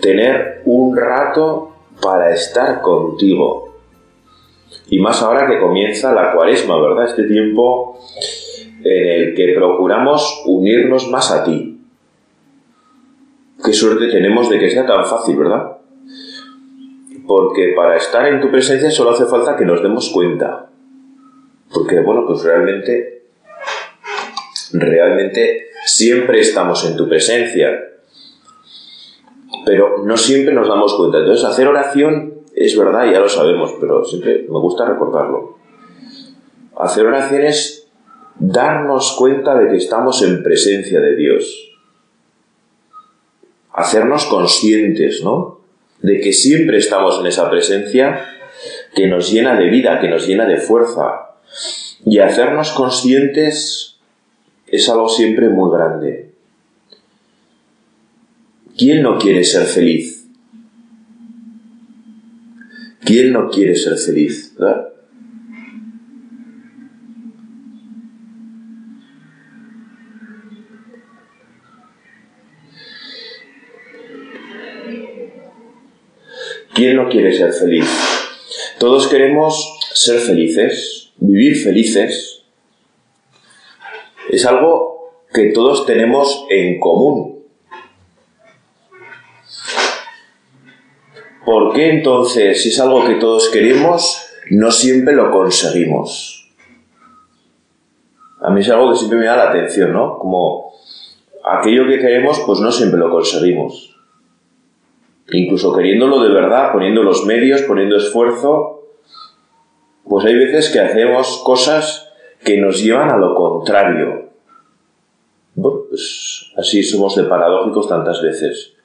tener un rato para estar contigo. Y más ahora que comienza la cuaresma, ¿verdad? Este tiempo en el que procuramos unirnos más a ti. Qué suerte tenemos de que sea tan fácil, ¿verdad? Porque para estar en tu presencia solo hace falta que nos demos cuenta. Porque, bueno, pues realmente, realmente siempre estamos en tu presencia pero no siempre nos damos cuenta. Entonces, hacer oración es verdad, ya lo sabemos, pero siempre me gusta recordarlo. Hacer oración es darnos cuenta de que estamos en presencia de Dios. Hacernos conscientes, ¿no? De que siempre estamos en esa presencia que nos llena de vida, que nos llena de fuerza. Y hacernos conscientes es algo siempre muy grande. ¿Quién no quiere ser feliz? ¿Quién no quiere ser feliz? ¿Quién no quiere ser feliz? Todos queremos ser felices, vivir felices. Es algo que todos tenemos en común. ¿Por qué entonces, si es algo que todos queremos, no siempre lo conseguimos? A mí es algo que siempre me da la atención, ¿no? Como aquello que queremos, pues no siempre lo conseguimos. Incluso queriéndolo de verdad, poniendo los medios, poniendo esfuerzo, pues hay veces que hacemos cosas que nos llevan a lo contrario. Pues así somos de paradójicos tantas veces.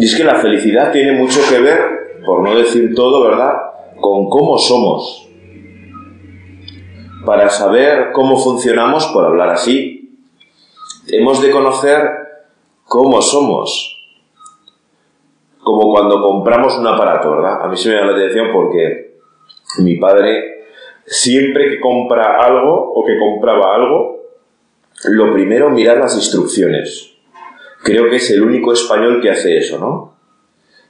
Y es que la felicidad tiene mucho que ver, por no decir todo, ¿verdad?, con cómo somos. Para saber cómo funcionamos, por hablar así, hemos de conocer cómo somos. Como cuando compramos un aparato, ¿verdad? A mí se me da la atención porque mi padre, siempre que compra algo o que compraba algo, lo primero mirar las instrucciones Creo que es el único español que hace eso, ¿no?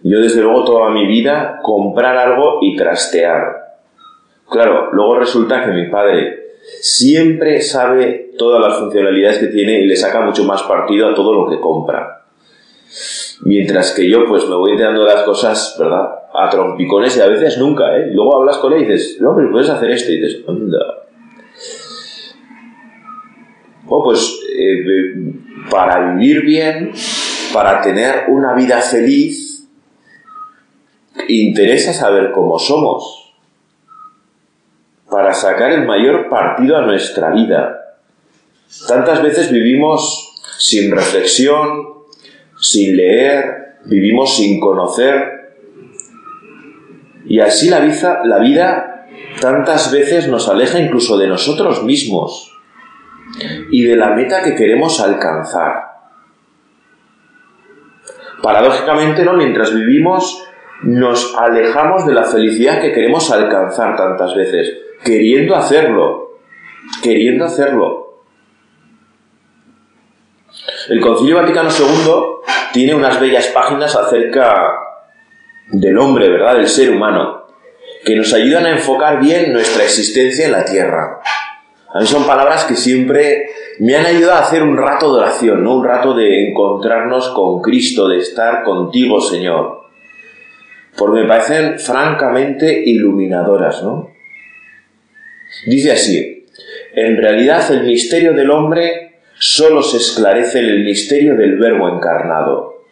Yo desde luego toda mi vida comprar algo y trastear. Claro, luego resulta que mi padre siempre sabe todas las funcionalidades que tiene y le saca mucho más partido a todo lo que compra. Mientras que yo pues me voy enterando de las cosas, ¿verdad? A trompicones y a veces nunca, ¿eh? Luego hablas con él y dices, no, pero puedes hacer esto y dices, anda. Oh, pues eh, para vivir bien, para tener una vida feliz, interesa saber cómo somos, para sacar el mayor partido a nuestra vida. Tantas veces vivimos sin reflexión, sin leer, vivimos sin conocer. Y así la vida, la vida tantas veces nos aleja incluso de nosotros mismos y de la meta que queremos alcanzar. Paradójicamente, ¿no? mientras vivimos, nos alejamos de la felicidad que queremos alcanzar tantas veces, queriendo hacerlo, queriendo hacerlo. El Concilio Vaticano II tiene unas bellas páginas acerca del hombre, ¿verdad? Del ser humano, que nos ayudan a enfocar bien nuestra existencia en la Tierra. A mí son palabras que siempre me han ayudado a hacer un rato de oración, ¿no? Un rato de encontrarnos con Cristo, de estar contigo, Señor. Porque me parecen francamente iluminadoras, ¿no? Dice así, en realidad el misterio del hombre solo se esclarece en el misterio del Verbo encarnado.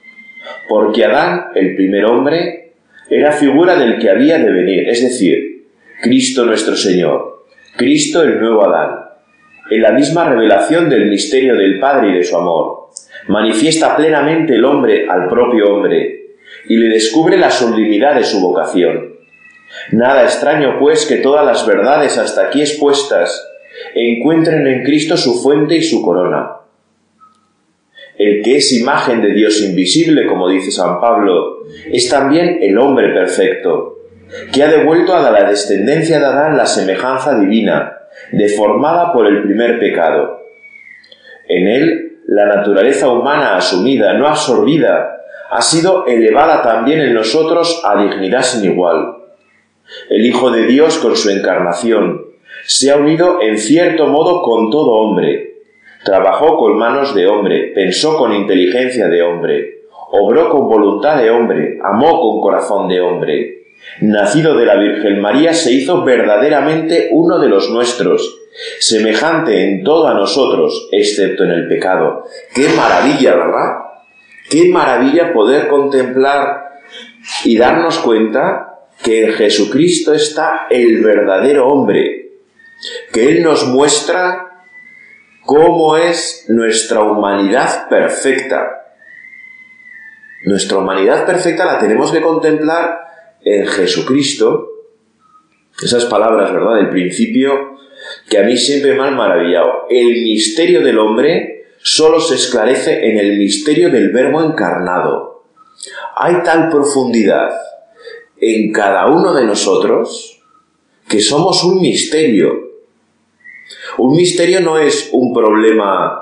Porque Adán, el primer hombre, era figura del que había de venir, es decir, Cristo nuestro Señor Cristo el nuevo Adán, en la misma revelación del misterio del Padre y de su amor. manifiesta plenamente el hombre al propio hombre y le descubre la sublimidad de su vocación. Nada extraño, pues, que todas las verdades hasta aquí expuestas encuentren en Cristo su fuente y su corona. El que es imagen de Dios invisible, como dice San Pablo, es también el hombre perfecto, que ha devuelto a la descendencia de Adán la semejanza divina, deformada por el primer pecado. En él, la naturaleza humana asumida, no absorbida, ha sido elevada también en nosotros a dignidad sin igual. El Hijo de Dios con su encarnación se ha unido en cierto modo con todo hombre, trabajó con manos de hombre, pensó con inteligencia de hombre, obró con voluntad de hombre, amó con corazón de hombre, nacido de la Virgen María, se hizo verdaderamente uno de los nuestros, semejante en todo a nosotros, excepto en el pecado. Qué maravilla, ¿verdad? Qué maravilla poder contemplar y darnos cuenta que en Jesucristo está el verdadero hombre, que Él nos muestra cómo es nuestra humanidad perfecta. Nuestra humanidad perfecta la tenemos que contemplar en Jesucristo, esas palabras, ¿verdad?, del principio, que a mí siempre me han maravillado. El misterio del hombre solo se esclarece en el misterio del Verbo encarnado. Hay tal profundidad en cada uno de nosotros que somos un misterio. Un misterio no es un problema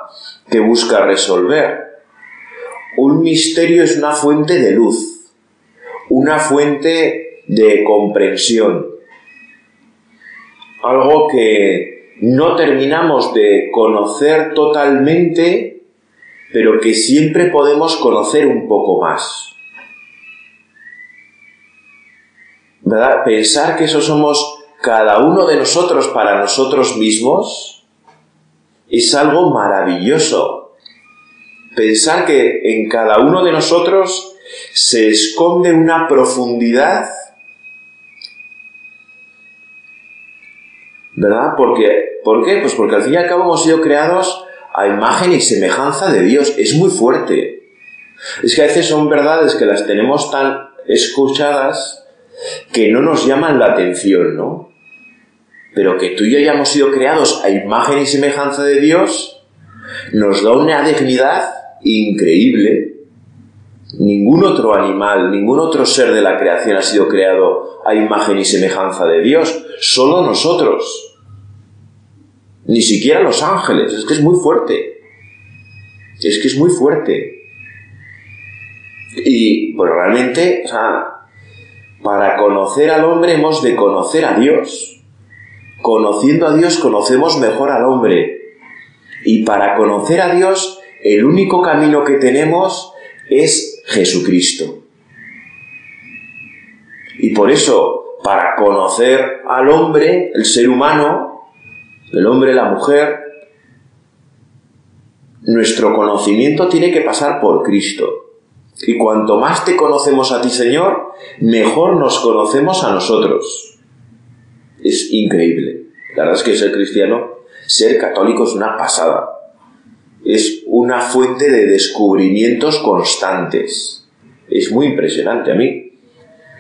que busca resolver. Un misterio es una fuente de luz una fuente de comprensión. Algo que no terminamos de conocer totalmente, pero que siempre podemos conocer un poco más. Pensar que eso somos cada uno de nosotros para nosotros mismos es algo maravilloso. Pensar que en cada uno de nosotros se esconde una profundidad, ¿verdad? Porque, ¿Por qué? Pues porque al fin y al cabo hemos sido creados a imagen y semejanza de Dios. Es muy fuerte. Es que a veces son verdades que las tenemos tan escuchadas que no nos llaman la atención, ¿no? Pero que tú y yo hayamos sido creados a imagen y semejanza de Dios nos da una dignidad increíble Ningún otro animal, ningún otro ser de la creación ha sido creado a imagen y semejanza de Dios, solo nosotros. Ni siquiera los ángeles, es que es muy fuerte. Es que es muy fuerte. Y pues realmente, o sea, para conocer al hombre hemos de conocer a Dios. Conociendo a Dios conocemos mejor al hombre. Y para conocer a Dios, el único camino que tenemos es Jesucristo. Y por eso, para conocer al hombre, el ser humano, el hombre, la mujer, nuestro conocimiento tiene que pasar por Cristo. Y cuanto más te conocemos a ti, Señor, mejor nos conocemos a nosotros. Es increíble. La verdad es que ser cristiano, ser católico es una pasada es una fuente de descubrimientos constantes. Es muy impresionante a mí.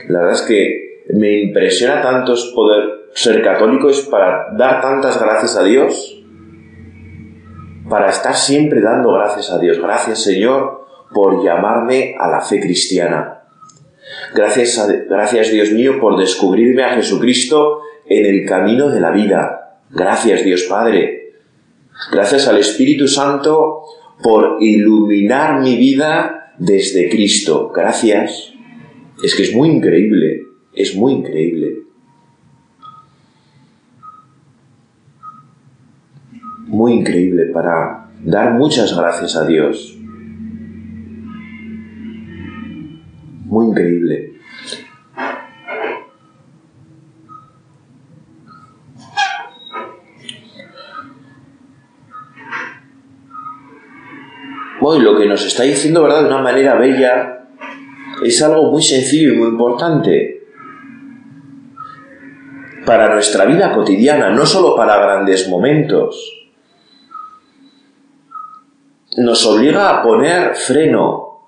La verdad es que me impresiona tanto poder ser católico, es para dar tantas gracias a Dios, para estar siempre dando gracias a Dios. Gracias Señor por llamarme a la fe cristiana. Gracias, gracias Dios mío por descubrirme a Jesucristo en el camino de la vida. Gracias Dios Padre Gracias al Espíritu Santo por iluminar mi vida desde Cristo. Gracias. Es que es muy increíble, es muy increíble. Muy increíble para dar muchas gracias a Dios. Muy increíble. Y lo que nos está diciendo, ¿verdad?, de una manera bella, es algo muy sencillo y muy importante para nuestra vida cotidiana, no solo para grandes momentos. nos obliga a poner freno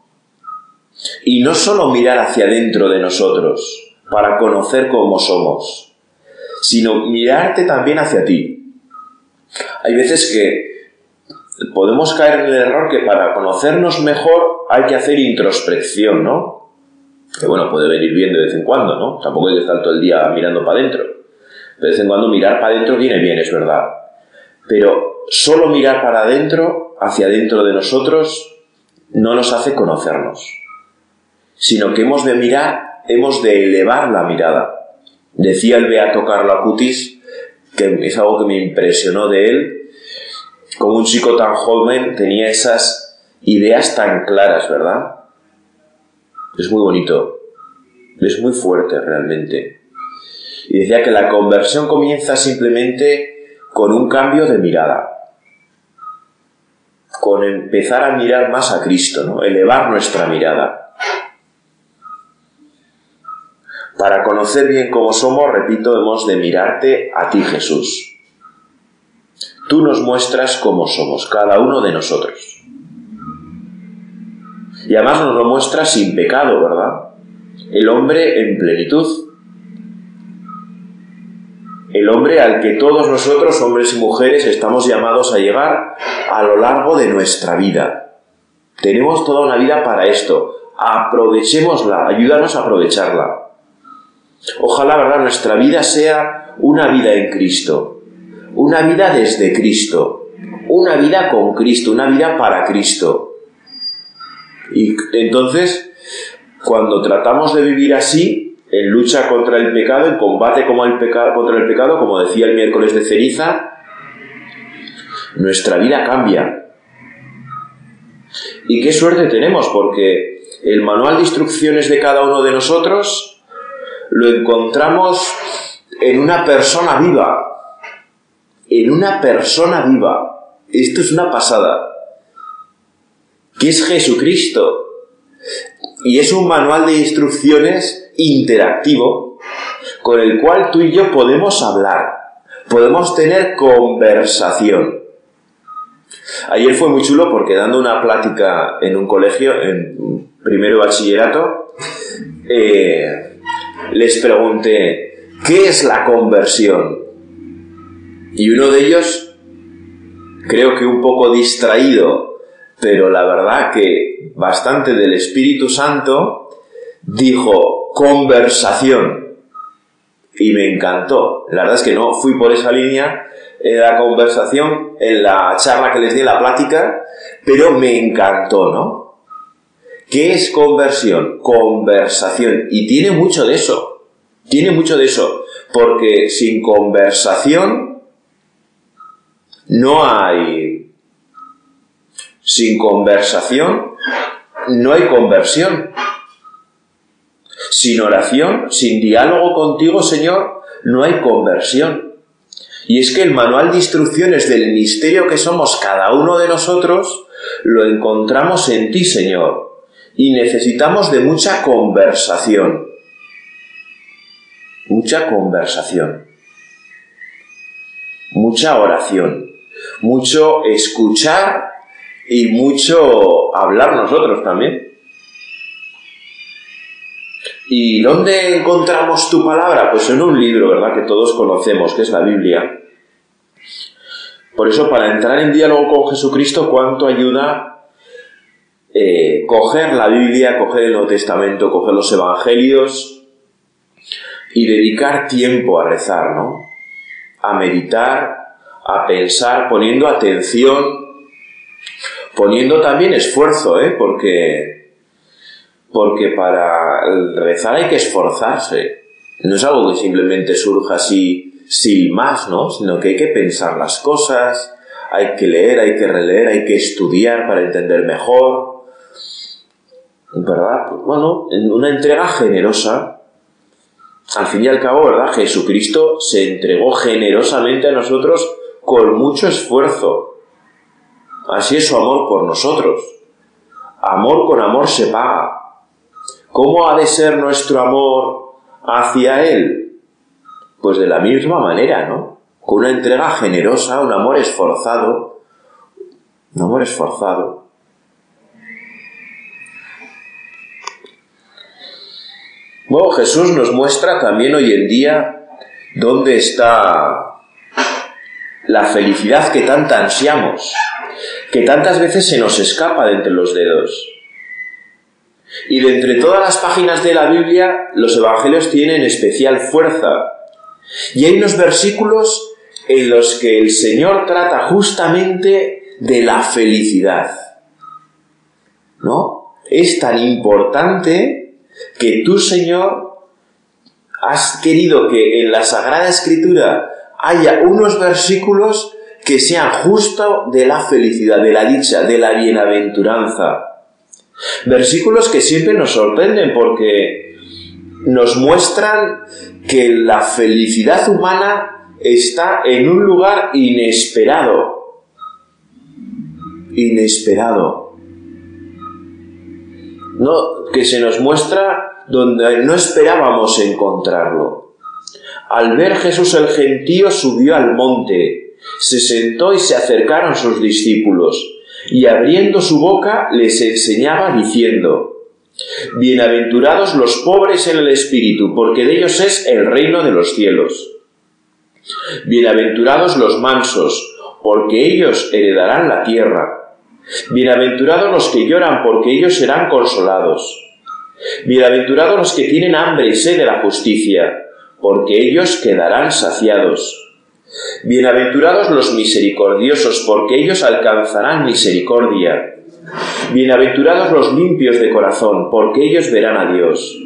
y no solo mirar hacia adentro de nosotros para conocer cómo somos, sino mirarte también hacia ti. Hay veces que podemos caer en el error que para conocernos mejor hay que hacer introspección, ¿no? Que bueno, puede venir bien de vez en cuando, ¿no? Tampoco hay que estar todo el día mirando para adentro. De vez en cuando mirar para adentro viene bien, es verdad. Pero solo mirar para adentro, hacia adentro de nosotros, no nos hace conocernos. Sino que hemos de mirar, hemos de elevar la mirada. Decía el Beato Carlo Acutis, que es algo que me impresionó de él, como un chico tan joven tenía esas ideas tan claras, ¿verdad? Es muy bonito, es muy fuerte realmente. Y decía que la conversión comienza simplemente con un cambio de mirada, con empezar a mirar más a Cristo, ¿no? elevar nuestra mirada. Para conocer bien cómo somos, repito, hemos de mirarte a ti, Jesús. Tú nos muestras cómo somos, cada uno de nosotros. Y además nos lo muestras sin pecado, ¿verdad? El hombre en plenitud. El hombre al que todos nosotros, hombres y mujeres, estamos llamados a llegar a lo largo de nuestra vida. Tenemos toda una vida para esto. Aprovechémosla, ayúdanos a aprovecharla. Ojalá, ¿verdad?, nuestra vida sea una vida en Cristo, una vida desde Cristo, una vida con Cristo, una vida para Cristo. Y entonces, cuando tratamos de vivir así, en lucha contra el pecado, en combate contra el pecado, como decía el miércoles de ceniza, nuestra vida cambia. Y qué suerte tenemos, porque el manual de instrucciones de cada uno de nosotros lo encontramos en una persona viva. En una persona viva. Esto es una pasada. Que es Jesucristo. Y es un manual de instrucciones interactivo con el cual tú y yo podemos hablar. Podemos tener conversación. Ayer fue muy chulo porque dando una plática en un colegio, en primero bachillerato, eh, les pregunté, ¿qué es la conversión? Y uno de ellos, creo que un poco distraído, pero la verdad que bastante del Espíritu Santo, dijo, conversación. Y me encantó. La verdad es que no fui por esa línea en la conversación, en la charla que les di, en la plática, pero me encantó, ¿no? ¿Qué es conversión? Conversación. Y tiene mucho de eso. Tiene mucho de eso. Porque sin conversación no hay... Sin conversación no hay conversión. Sin oración, sin diálogo contigo, Señor, no hay conversión. Y es que el manual de instrucciones del misterio que somos cada uno de nosotros lo encontramos en ti, Señor y necesitamos de mucha conversación. Mucha conversación. Mucha oración. Mucho escuchar y mucho hablar nosotros también. ¿Y dónde encontramos tu palabra? Pues en un libro, ¿verdad? Que todos conocemos, que es la Biblia. Por eso, para entrar en diálogo con Jesucristo, ¿cuánto ayuda eh, coger la Biblia, coger el Nuevo Testamento, coger los Evangelios y dedicar tiempo a rezar, ¿no? A meditar, a pensar, poniendo atención, poniendo también esfuerzo, ¿eh? Porque, porque para rezar hay que esforzarse. No es algo que simplemente surja así sin más, ¿no? Sino que hay que pensar las cosas, hay que leer, hay que releer, hay que estudiar para entender mejor, ¿verdad? Bueno, en una entrega generosa. Al fin y al cabo, ¿verdad? Jesucristo se entregó generosamente a nosotros con mucho esfuerzo. Así es su amor por nosotros. Amor con amor se paga. ¿Cómo ha de ser nuestro amor hacia Él? Pues de la misma manera, ¿no? Con una entrega generosa, un amor esforzado, un amor esforzado. Bueno, Jesús nos muestra también hoy en día dónde está la felicidad que tanta ansiamos, que tantas veces se nos escapa de entre los dedos. Y de entre todas las páginas de la Biblia, los evangelios tienen especial fuerza. Y hay unos versículos en los que el Señor trata justamente de la felicidad. ¿No? Es tan importante que tú, Señor, has querido que en la Sagrada Escritura haya unos versículos que sean justo de la felicidad, de la dicha, de la bienaventuranza. Versículos que siempre nos sorprenden porque nos muestran que la felicidad humana está en un lugar inesperado. Inesperado. No, que se nos muestra donde no esperábamos encontrarlo. Al ver Jesús el gentío subió al monte, se sentó y se acercaron sus discípulos y abriendo su boca les enseñaba diciendo, Bienaventurados los pobres en el espíritu, porque de ellos es el reino de los cielos. Bienaventurados los mansos, porque ellos heredarán la tierra. Bienaventurados los que lloran, porque ellos serán consolados. Bienaventurados los que tienen hambre y sed de la justicia, porque ellos quedarán saciados. Bienaventurados los misericordiosos, porque ellos alcanzarán misericordia. Bienaventurados los limpios de corazón, porque ellos verán a Dios.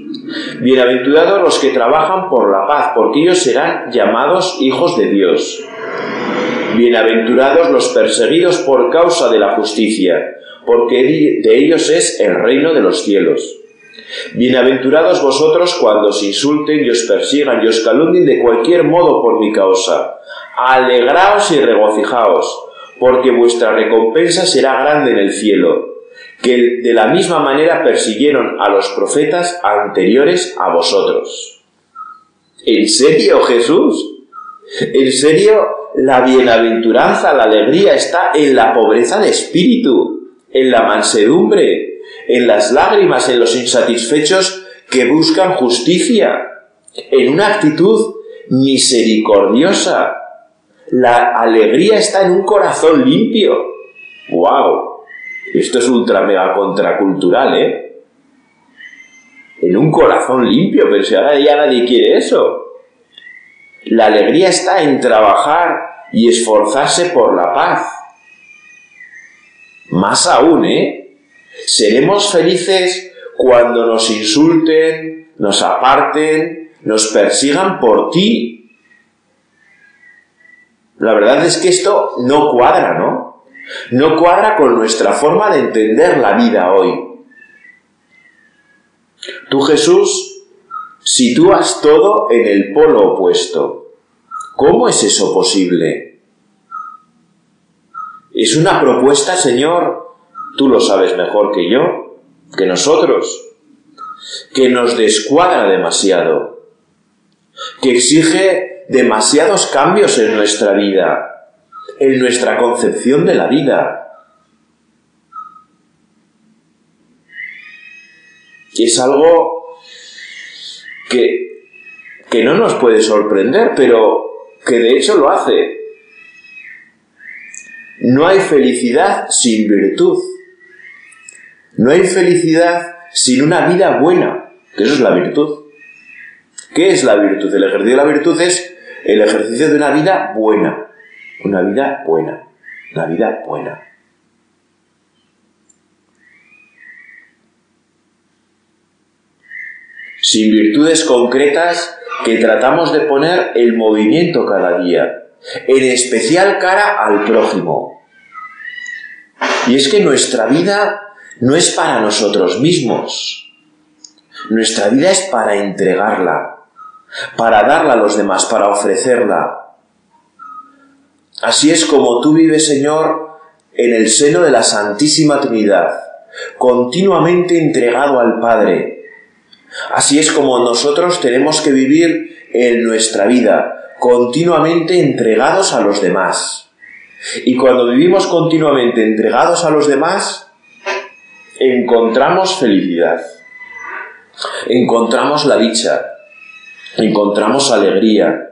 Bienaventurados los que trabajan por la paz, porque ellos serán llamados hijos de Dios. Bienaventurados los perseguidos por causa de la justicia, porque de ellos es el reino de los cielos. Bienaventurados vosotros cuando os insulten y os persigan y os calumnien de cualquier modo por mi causa alegraos y regocijaos, porque vuestra recompensa será grande en el cielo, que de la misma manera persiguieron a los profetas anteriores a vosotros. ¿En serio, Jesús? ¿En serio la bienaventuranza, la alegría está en la pobreza de espíritu, en la mansedumbre, en las lágrimas, en los insatisfechos que buscan justicia, en una actitud misericordiosa, la alegría está en un corazón limpio. ¡Wow! Esto es ultra mega contracultural, ¿eh? En un corazón limpio, pero si ahora ya nadie quiere eso. La alegría está en trabajar y esforzarse por la paz. Más aún, ¿eh? Seremos felices cuando nos insulten, nos aparten, nos persigan por ti, la verdad es que esto no cuadra, ¿no? No cuadra con nuestra forma de entender la vida hoy. Tú, Jesús, sitúas todo en el polo opuesto. ¿Cómo es eso posible? Es una propuesta, Señor, tú lo sabes mejor que yo, que nosotros, que nos descuadra demasiado, que exige demasiados cambios en nuestra vida, en nuestra concepción de la vida. Es algo que, que no nos puede sorprender, pero que de hecho lo hace. No hay felicidad sin virtud. No hay felicidad sin una vida buena, que eso es la virtud. ¿Qué es la virtud? El ejercicio de la virtud es el ejercicio de una vida buena. Una vida buena. Una vida buena. Sin virtudes concretas que tratamos de poner el movimiento cada día, en especial cara al prójimo. Y es que nuestra vida no es para nosotros mismos. Nuestra vida es para entregarla, para darla a los demás, para ofrecerla. Así es como tú vives, Señor, en el seno de la Santísima Trinidad, continuamente entregado al Padre. Así es como nosotros tenemos que vivir en nuestra vida, continuamente entregados a los demás, Y cuando vivimos continuamente entregados a los demás, encontramos felicidad, encontramos la dicha, encontramos alegría.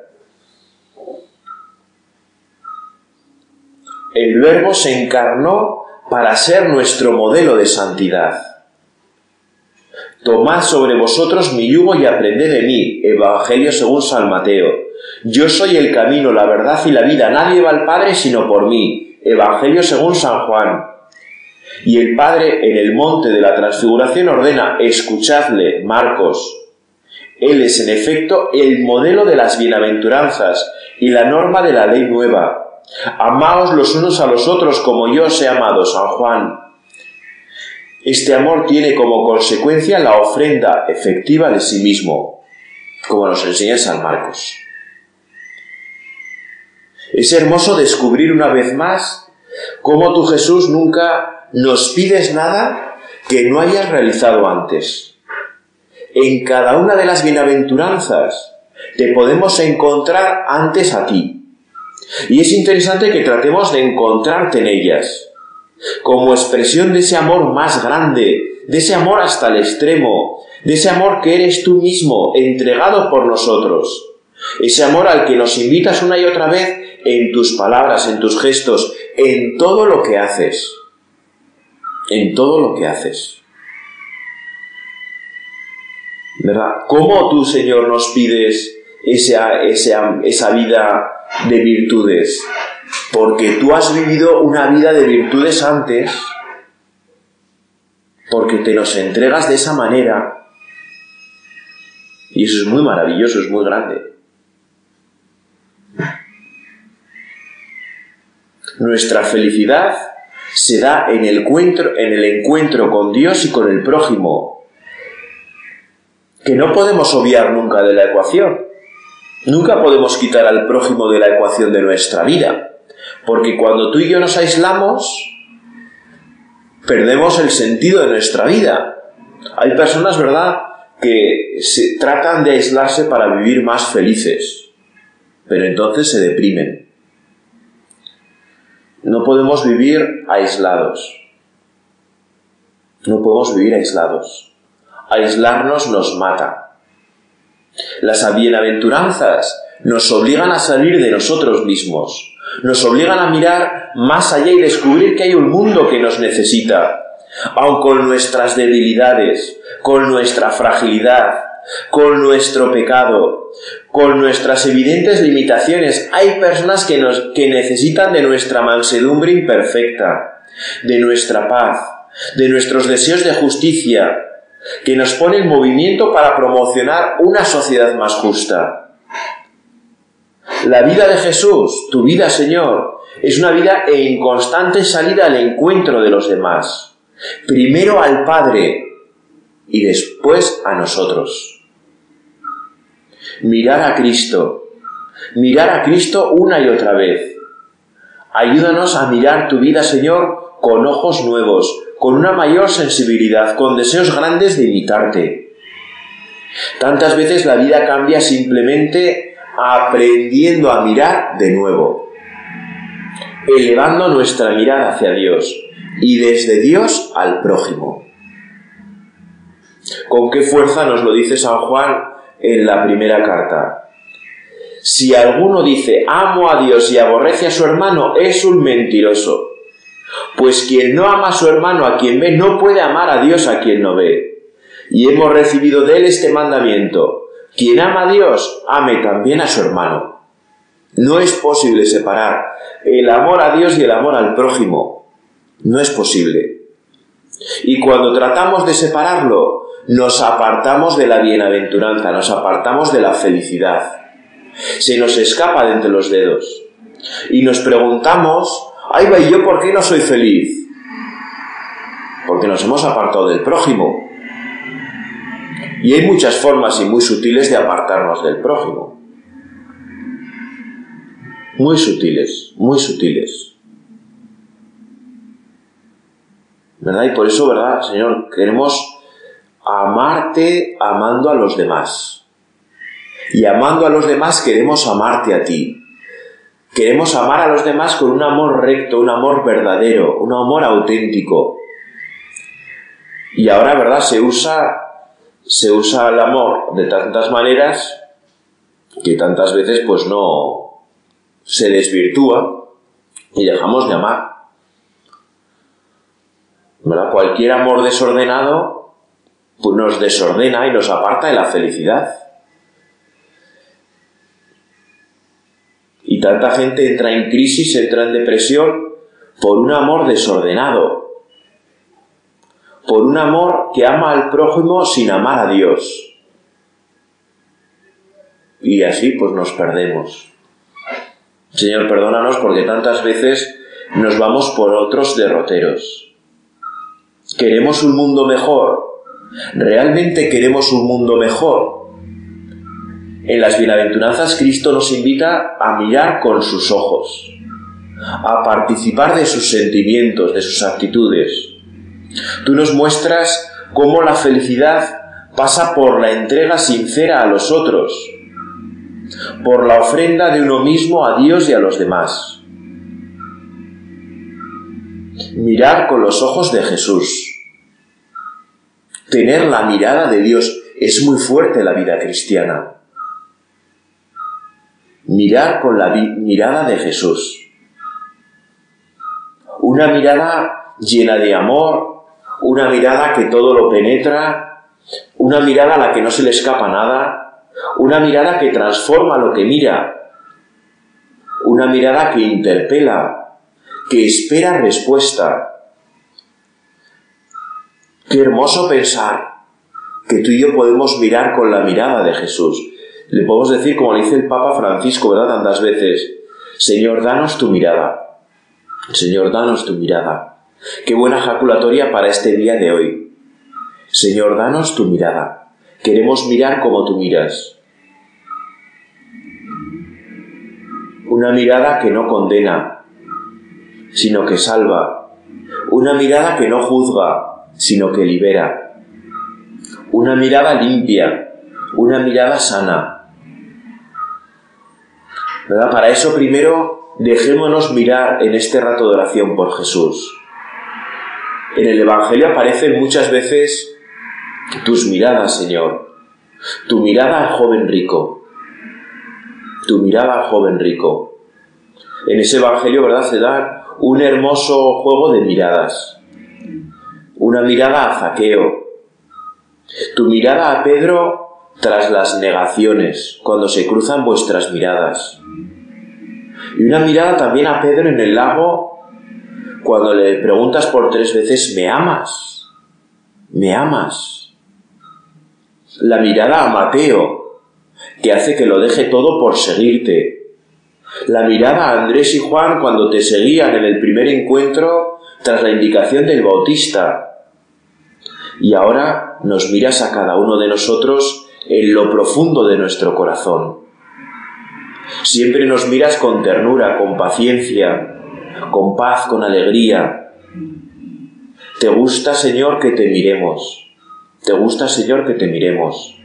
El verbo se encarnó para ser nuestro modelo de santidad. Tomad sobre vosotros mi yugo y aprended de mí. Evangelio según San Mateo. Yo soy el camino, la verdad y la vida. Nadie va al Padre sino por mí. Evangelio según San Juan. Y el Padre en el monte de la transfiguración ordena, escuchadle, Marcos. Él es en efecto el modelo de las bienaventuranzas y la norma de la ley nueva. Amaos los unos a los otros como yo os he amado, San Juan. Este amor tiene como consecuencia la ofrenda efectiva de sí mismo, como nos enseña San Marcos. Es hermoso descubrir una vez más cómo tú Jesús nunca nos pides nada que no hayas realizado antes. En cada una de las bienaventuranzas te podemos encontrar antes a ti. Y es interesante que tratemos de encontrarte en ellas como expresión de ese amor más grande, de ese amor hasta el extremo, de ese amor que eres tú mismo, entregado por nosotros, ese amor al que nos invitas una y otra vez en tus palabras, en tus gestos, en todo lo que haces, en todo lo que haces. ¿Verdad? ¿Cómo tú, Señor, nos pides esa, esa, esa vida de virtudes? porque tú has vivido una vida de virtudes antes, porque te nos entregas de esa manera. Y eso es muy maravilloso, es muy grande. Nuestra felicidad se da en el, encuentro, en el encuentro con Dios y con el prójimo, que no podemos obviar nunca de la ecuación. Nunca podemos quitar al prójimo de la ecuación de nuestra vida. Porque cuando tú y yo nos aislamos, perdemos el sentido de nuestra vida. Hay personas, ¿verdad?, que se tratan de aislarse para vivir más felices, pero entonces se deprimen. No podemos vivir aislados. No podemos vivir aislados. Aislarnos nos mata. Las bienaventuranzas nos obligan a salir de nosotros mismos, nos obligan a mirar más allá y descubrir que hay un mundo que nos necesita, aun con nuestras debilidades, con nuestra fragilidad, con nuestro pecado, con nuestras evidentes limitaciones. Hay personas que, nos, que necesitan de nuestra mansedumbre imperfecta, de nuestra paz, de nuestros deseos de justicia, que nos pone en movimiento para promocionar una sociedad más justa. La vida de Jesús, tu vida, Señor, es una vida en constante salida al encuentro de los demás. Primero al Padre y después a nosotros. Mirar a Cristo. Mirar a Cristo una y otra vez. Ayúdanos a mirar tu vida, Señor, con ojos nuevos, con una mayor sensibilidad, con deseos grandes de imitarte. Tantas veces la vida cambia simplemente aprendiendo a mirar de nuevo, elevando nuestra mirada hacia Dios y desde Dios al prójimo. ¿Con qué fuerza nos lo dice San Juan en la primera carta? Si alguno dice amo a Dios y aborrece a su hermano, es un mentiroso. Pues quien no ama a su hermano a quien ve, no puede amar a Dios a quien no ve. Y hemos recibido de él este mandamiento, quien ama a Dios, ame también a su hermano. No es posible separar el amor a Dios y el amor al prójimo. No es posible. Y cuando tratamos de separarlo, nos apartamos de la bienaventuranza, nos apartamos de la felicidad. Se nos escapa de entre los dedos. Y nos preguntamos, ay, va, ¿y yo por qué no soy feliz? Porque nos hemos apartado del prójimo, y hay muchas formas y muy sutiles de apartarnos del prójimo. Muy sutiles, muy sutiles. ¿Verdad? Y por eso, ¿verdad, Señor? Queremos amarte amando a los demás. Y amando a los demás queremos amarte a ti. Queremos amar a los demás con un amor recto, un amor verdadero, un amor auténtico. Y ahora, ¿verdad? Se usa, se usa el amor de tantas maneras que tantas veces pues no se desvirtúa y dejamos de amar. ¿Verdad? Cualquier amor desordenado pues nos desordena y nos aparta de la felicidad. Y tanta gente entra en crisis, entra en depresión por un amor desordenado, por un amor que ama al prójimo sin amar a Dios. Y así pues nos perdemos. Señor, perdónanos porque tantas veces nos vamos por otros derroteros. Queremos un mundo mejor. ¿Realmente queremos un mundo mejor? En las bienaventuranzas Cristo nos invita a mirar con sus ojos, a participar de sus sentimientos, de sus actitudes. Tú nos muestras cómo la felicidad pasa por la entrega sincera a los otros, por la ofrenda de uno mismo a Dios y a los demás. Mirar con los ojos de Jesús. Tener la mirada de Dios es muy fuerte la vida cristiana mirar con la mirada de Jesús. Una mirada llena de amor, una mirada que todo lo penetra, una mirada a la que no se le escapa nada, una mirada que transforma lo que mira, una mirada que interpela, que espera respuesta. Qué hermoso pensar que tú y yo podemos mirar con la mirada de Jesús, le podemos decir, como le dice el Papa Francisco, ¿verdad? Tantas veces, Señor, danos tu mirada. Señor, danos tu mirada. Qué buena jaculatoria para este día de hoy. Señor, danos tu mirada. Queremos mirar como tú miras. Una mirada que no condena, sino que salva. Una mirada que no juzga, sino que libera. Una mirada limpia, una mirada sana, para eso primero dejémonos mirar en este rato de oración por Jesús. En el Evangelio aparecen muchas veces tus miradas, Señor. Tu mirada al joven rico. Tu mirada al joven rico. En ese Evangelio, ¿verdad? Se da un hermoso juego de miradas. Una mirada a Zaqueo. Tu mirada a Pedro tras las negaciones, cuando se cruzan vuestras miradas. Y una mirada también a Pedro en el lago, cuando le preguntas por tres veces, ¿me amas? ¿Me amas? La mirada a Mateo, que hace que lo deje todo por seguirte. La mirada a Andrés y Juan cuando te seguían en el primer encuentro tras la indicación del Bautista. Y ahora nos miras a cada uno de nosotros en lo profundo de nuestro corazón. Siempre nos miras con ternura, con paciencia, con paz, con alegría. Te gusta, Señor, que te miremos. Te gusta, Señor, que te miremos.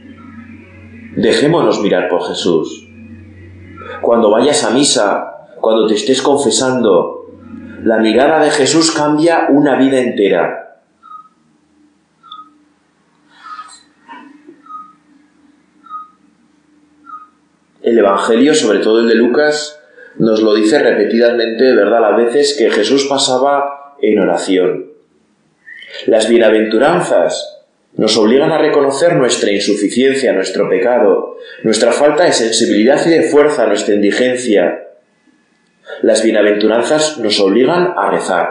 Dejémonos mirar por Jesús. Cuando vayas a misa, cuando te estés confesando, la mirada de Jesús cambia una vida entera. El Evangelio, sobre todo el de Lucas, nos lo dice repetidamente, ¿verdad? A veces que Jesús pasaba en oración. Las bienaventuranzas nos obligan a reconocer nuestra insuficiencia, nuestro pecado, nuestra falta de sensibilidad y de fuerza, nuestra indigencia. Las bienaventuranzas nos obligan a rezar,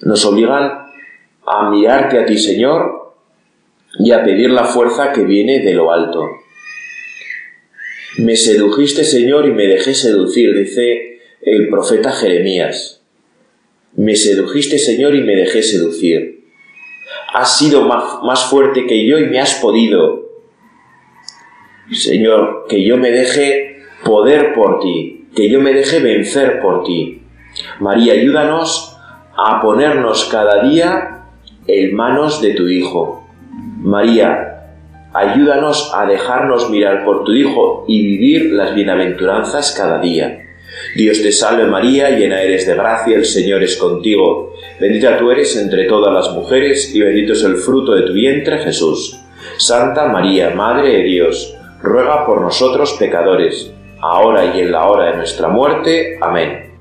nos obligan a mirarte a ti, Señor, y a pedir la fuerza que viene de lo alto. Me sedujiste, Señor, y me dejé seducir, dice el profeta Jeremías. Me sedujiste, Señor, y me dejé seducir. Has sido más, fuerte que yo y me has podido. Señor, que yo me deje poder por ti, que yo me deje vencer por ti. María, ayúdanos a ponernos cada día en manos de tu Hijo. María, Ayúdanos a dejarnos mirar por tu Hijo y vivir las bienaventuranzas cada día. Dios te salve María, llena eres de gracia, el Señor es contigo. Bendita tú eres entre todas las mujeres y bendito es el fruto de tu vientre Jesús. Santa María, Madre de Dios, ruega por nosotros pecadores, ahora y en la hora de nuestra muerte. Amén.